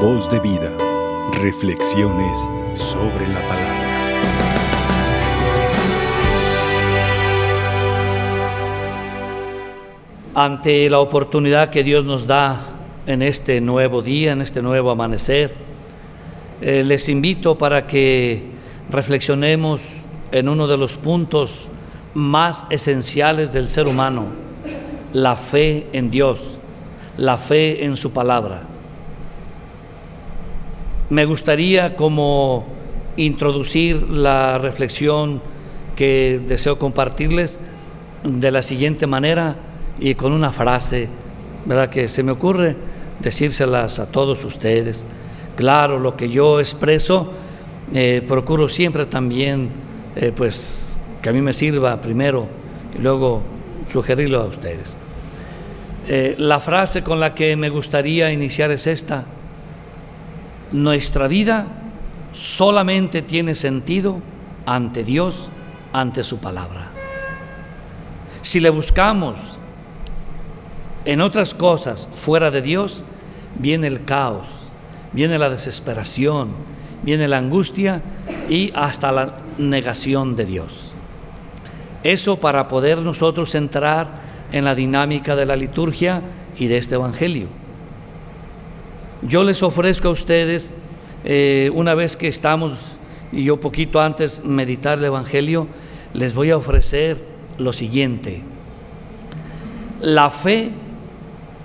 Voz de vida. Reflexiones sobre la palabra. Ante la oportunidad que Dios nos da en este nuevo día, en este nuevo amanecer, eh, les invito para que reflexionemos en uno de los puntos más esenciales del ser humano, la fe en Dios, la fe en su palabra. Me gustaría como introducir la reflexión que deseo compartirles de la siguiente manera y con una frase, ¿verdad? Que se me ocurre decírselas a todos ustedes. Claro, lo que yo expreso, eh, procuro siempre también, eh, pues, que a mí me sirva primero y luego sugerirlo a ustedes. Eh, la frase con la que me gustaría iniciar es esta. Nuestra vida solamente tiene sentido ante Dios, ante su palabra. Si le buscamos en otras cosas fuera de Dios, viene el caos, viene la desesperación, viene la angustia y hasta la negación de Dios. Eso para poder nosotros entrar en la dinámica de la liturgia y de este Evangelio. Yo les ofrezco a ustedes, eh, una vez que estamos, y yo poquito antes meditar el Evangelio, les voy a ofrecer lo siguiente. La fe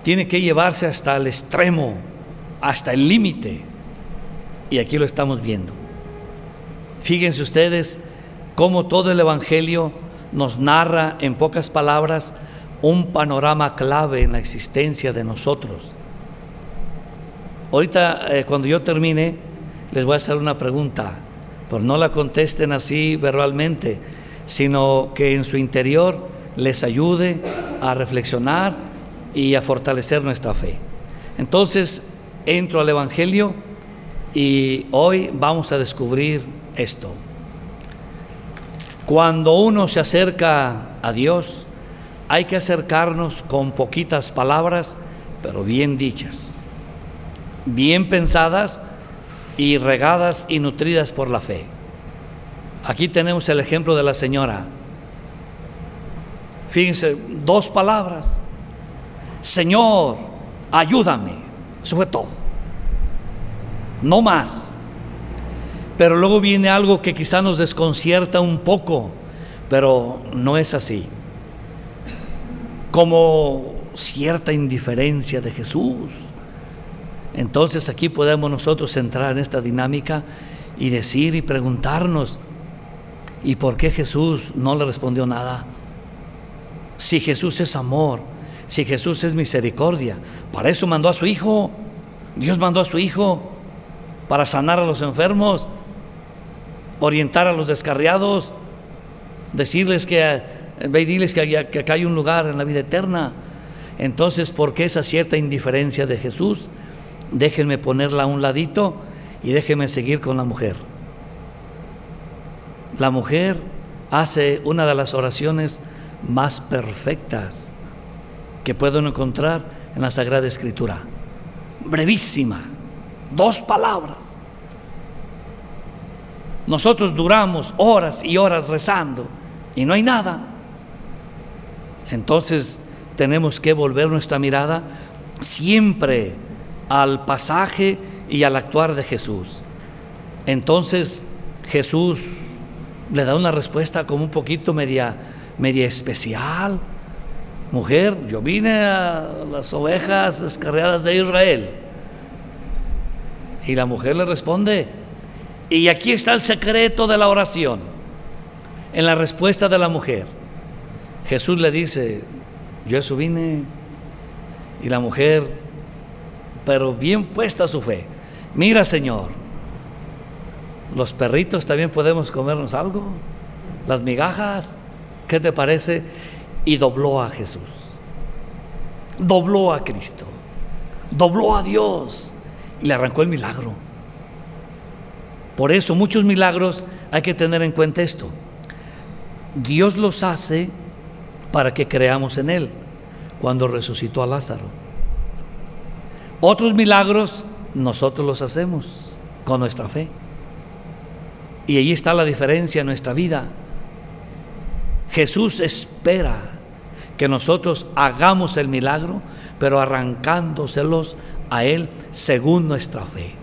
tiene que llevarse hasta el extremo, hasta el límite. Y aquí lo estamos viendo. Fíjense ustedes cómo todo el Evangelio nos narra en pocas palabras un panorama clave en la existencia de nosotros. Ahorita, eh, cuando yo termine, les voy a hacer una pregunta, pero no la contesten así verbalmente, sino que en su interior les ayude a reflexionar y a fortalecer nuestra fe. Entonces, entro al Evangelio y hoy vamos a descubrir esto. Cuando uno se acerca a Dios, hay que acercarnos con poquitas palabras, pero bien dichas, bien pensadas y regadas y nutridas por la fe. Aquí tenemos el ejemplo de la señora. Fíjense, dos palabras. Señor, ayúdame. Eso fue todo. No más. Pero luego viene algo que quizá nos desconcierta un poco, pero no es así como cierta indiferencia de Jesús. Entonces aquí podemos nosotros entrar en esta dinámica y decir y preguntarnos, ¿y por qué Jesús no le respondió nada? Si Jesús es amor, si Jesús es misericordia, para eso mandó a su Hijo. Dios mandó a su Hijo para sanar a los enfermos, orientar a los descarriados, decirles que que acá hay un lugar en la vida eterna. Entonces, ¿por qué esa cierta indiferencia de Jesús? Déjenme ponerla a un ladito y déjenme seguir con la mujer. La mujer hace una de las oraciones más perfectas que puedo encontrar en la Sagrada Escritura. Brevísima, dos palabras. Nosotros duramos horas y horas rezando y no hay nada. Entonces tenemos que volver nuestra mirada siempre al pasaje y al actuar de Jesús. Entonces Jesús le da una respuesta como un poquito media, media especial. Mujer, yo vine a las ovejas descarriadas de Israel. Y la mujer le responde, y aquí está el secreto de la oración, en la respuesta de la mujer. Jesús le dice, yo eso vine. Y la mujer, pero bien puesta su fe, mira Señor, los perritos también podemos comernos algo, las migajas, ¿qué te parece? Y dobló a Jesús, dobló a Cristo, dobló a Dios y le arrancó el milagro. Por eso muchos milagros hay que tener en cuenta esto. Dios los hace para que creamos en Él cuando resucitó a Lázaro. Otros milagros nosotros los hacemos con nuestra fe. Y ahí está la diferencia en nuestra vida. Jesús espera que nosotros hagamos el milagro, pero arrancándoselos a Él según nuestra fe.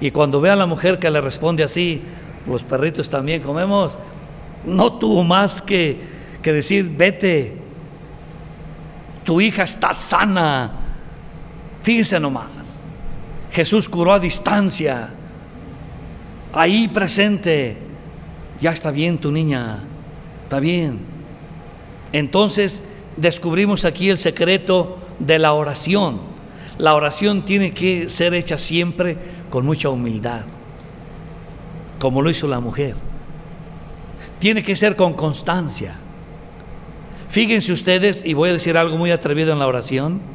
Y cuando ve a la mujer que le responde así, los perritos también comemos, no tuvo más que, que decir, vete, tu hija está sana. Fíjense nomás, Jesús curó a distancia, ahí presente, ya está bien tu niña, está bien. Entonces descubrimos aquí el secreto de la oración. La oración tiene que ser hecha siempre con mucha humildad, como lo hizo la mujer. Tiene que ser con constancia. Fíjense ustedes, y voy a decir algo muy atrevido en la oración,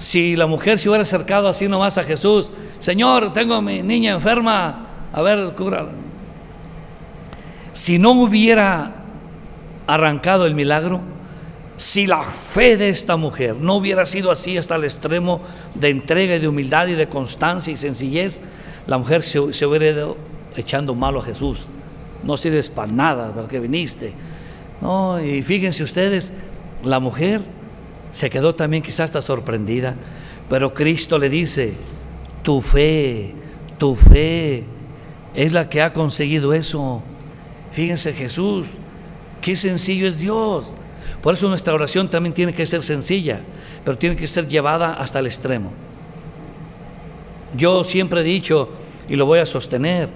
si la mujer se hubiera acercado así nomás a Jesús, Señor, tengo mi niña enferma, a ver, cura. Si no hubiera arrancado el milagro, si la fe de esta mujer no hubiera sido así hasta el extremo de entrega y de humildad y de constancia y sencillez, la mujer se, hubiera ido echando malo a Jesús. No sirves para nada, porque viniste. No, y fíjense ustedes, la mujer se quedó también quizás hasta sorprendida, pero Cristo le dice, tu fe, tu fe es la que ha conseguido eso. Fíjense Jesús, qué sencillo es Dios. Por eso nuestra oración también tiene que ser sencilla, pero tiene que ser llevada hasta el extremo. Yo siempre he dicho, y lo voy a sostener,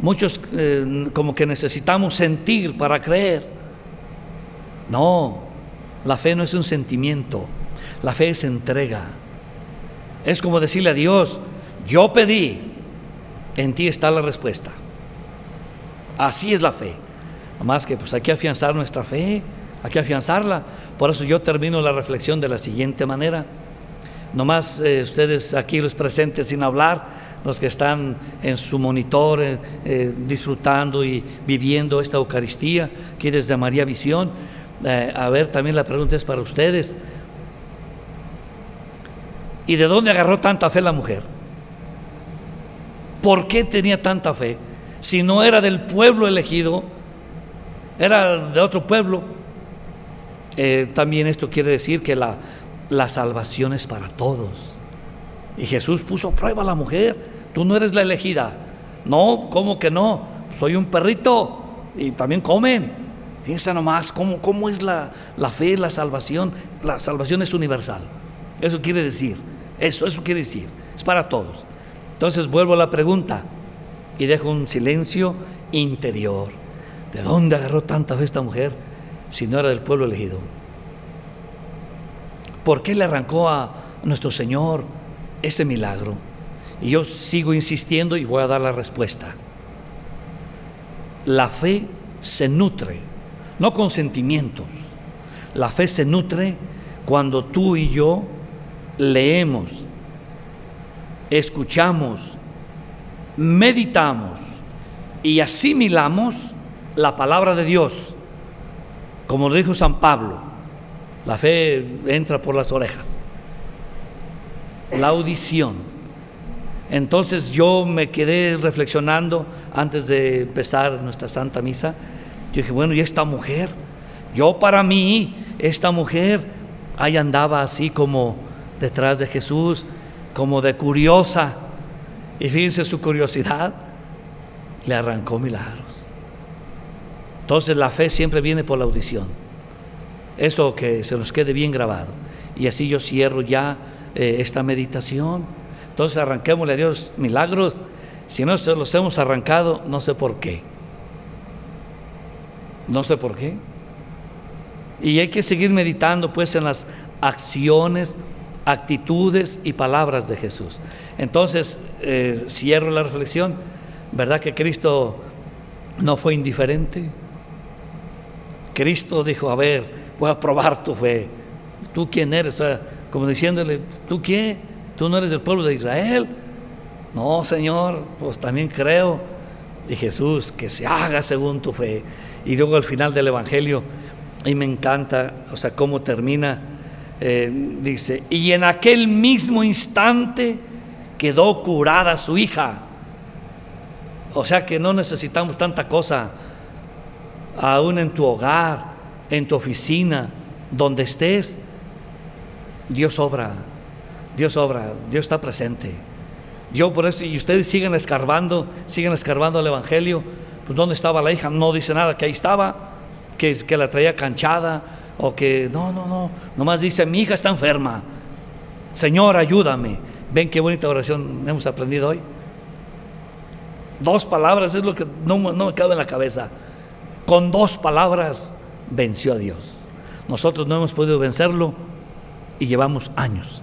muchos eh, como que necesitamos sentir para creer. No, la fe no es un sentimiento, la fe es entrega. Es como decirle a Dios, yo pedí, en ti está la respuesta. Así es la fe. Más que pues hay que afianzar nuestra fe hay que afianzarla. Por eso yo termino la reflexión de la siguiente manera. Nomás eh, ustedes aquí los presentes sin hablar, los que están en su monitor eh, eh, disfrutando y viviendo esta Eucaristía, aquí desde María Visión. A ver, también la pregunta es para ustedes. ¿Y de dónde agarró tanta fe la mujer? ¿Por qué tenía tanta fe? Si no era del pueblo elegido, era de otro pueblo. Eh, también esto quiere decir que la, la salvación es para todos. Y Jesús puso prueba a la mujer. Tú no eres la elegida. No, ¿cómo que no? Soy un perrito y también comen. Fíjense nomás cómo, cómo es la, la fe, la salvación. La salvación es universal. Eso quiere decir. Eso, eso quiere decir. Es para todos. Entonces vuelvo a la pregunta y dejo un silencio interior. ¿De dónde agarró tanta fe esta mujer? si no era del pueblo elegido? ¿Por qué le arrancó a nuestro Señor ese milagro? Y yo sigo insistiendo y voy a dar la respuesta. La fe se nutre, no con sentimientos. La fe se nutre cuando tú y yo leemos, escuchamos, meditamos y asimilamos la palabra de Dios como lo dijo San Pablo, la fe entra por las orejas. La audición. Entonces yo me quedé reflexionando antes de empezar nuestra Santa Misa. Yo dije, bueno, ¿y esta mujer? Yo para mí, esta mujer, ahí andaba así como detrás de Jesús, como de curiosa. Y fíjense su curiosidad, le arrancó milagros. Entonces la fe siempre viene por la audición. Eso que se nos quede bien grabado. Y así yo cierro ya eh, esta meditación. Entonces arranquémosle a Dios milagros. Si no se los hemos arrancado, no sé por qué. No sé por qué. Y hay que seguir meditando pues en las acciones, actitudes y palabras de Jesús. Entonces, eh, cierro la reflexión. ¿Verdad que Cristo no fue indiferente? Cristo dijo, a ver, voy a probar tu fe. ¿Tú quién eres? como diciéndole, ¿tú qué? ¿Tú no eres del pueblo de Israel? No, Señor, pues también creo. Y Jesús, que se haga según tu fe. Y luego al final del Evangelio, y me encanta, o sea, cómo termina, eh, dice, y en aquel mismo instante quedó curada su hija. O sea que no necesitamos tanta cosa, aún en tu hogar, en tu oficina, donde estés, Dios obra, Dios obra, Dios está presente. Yo por eso, y ustedes siguen escarbando, siguen escarbando el Evangelio, pues ¿dónde estaba la hija? No dice nada, que ahí estaba, que, que la traía canchada, o que, no, no, no, nomás dice, mi hija está enferma, Señor, ayúdame. ¿Ven qué bonita oración hemos aprendido hoy? Dos palabras es lo que no, no me cabe en la cabeza. Con dos palabras venció a Dios. Nosotros no hemos podido vencerlo y llevamos años.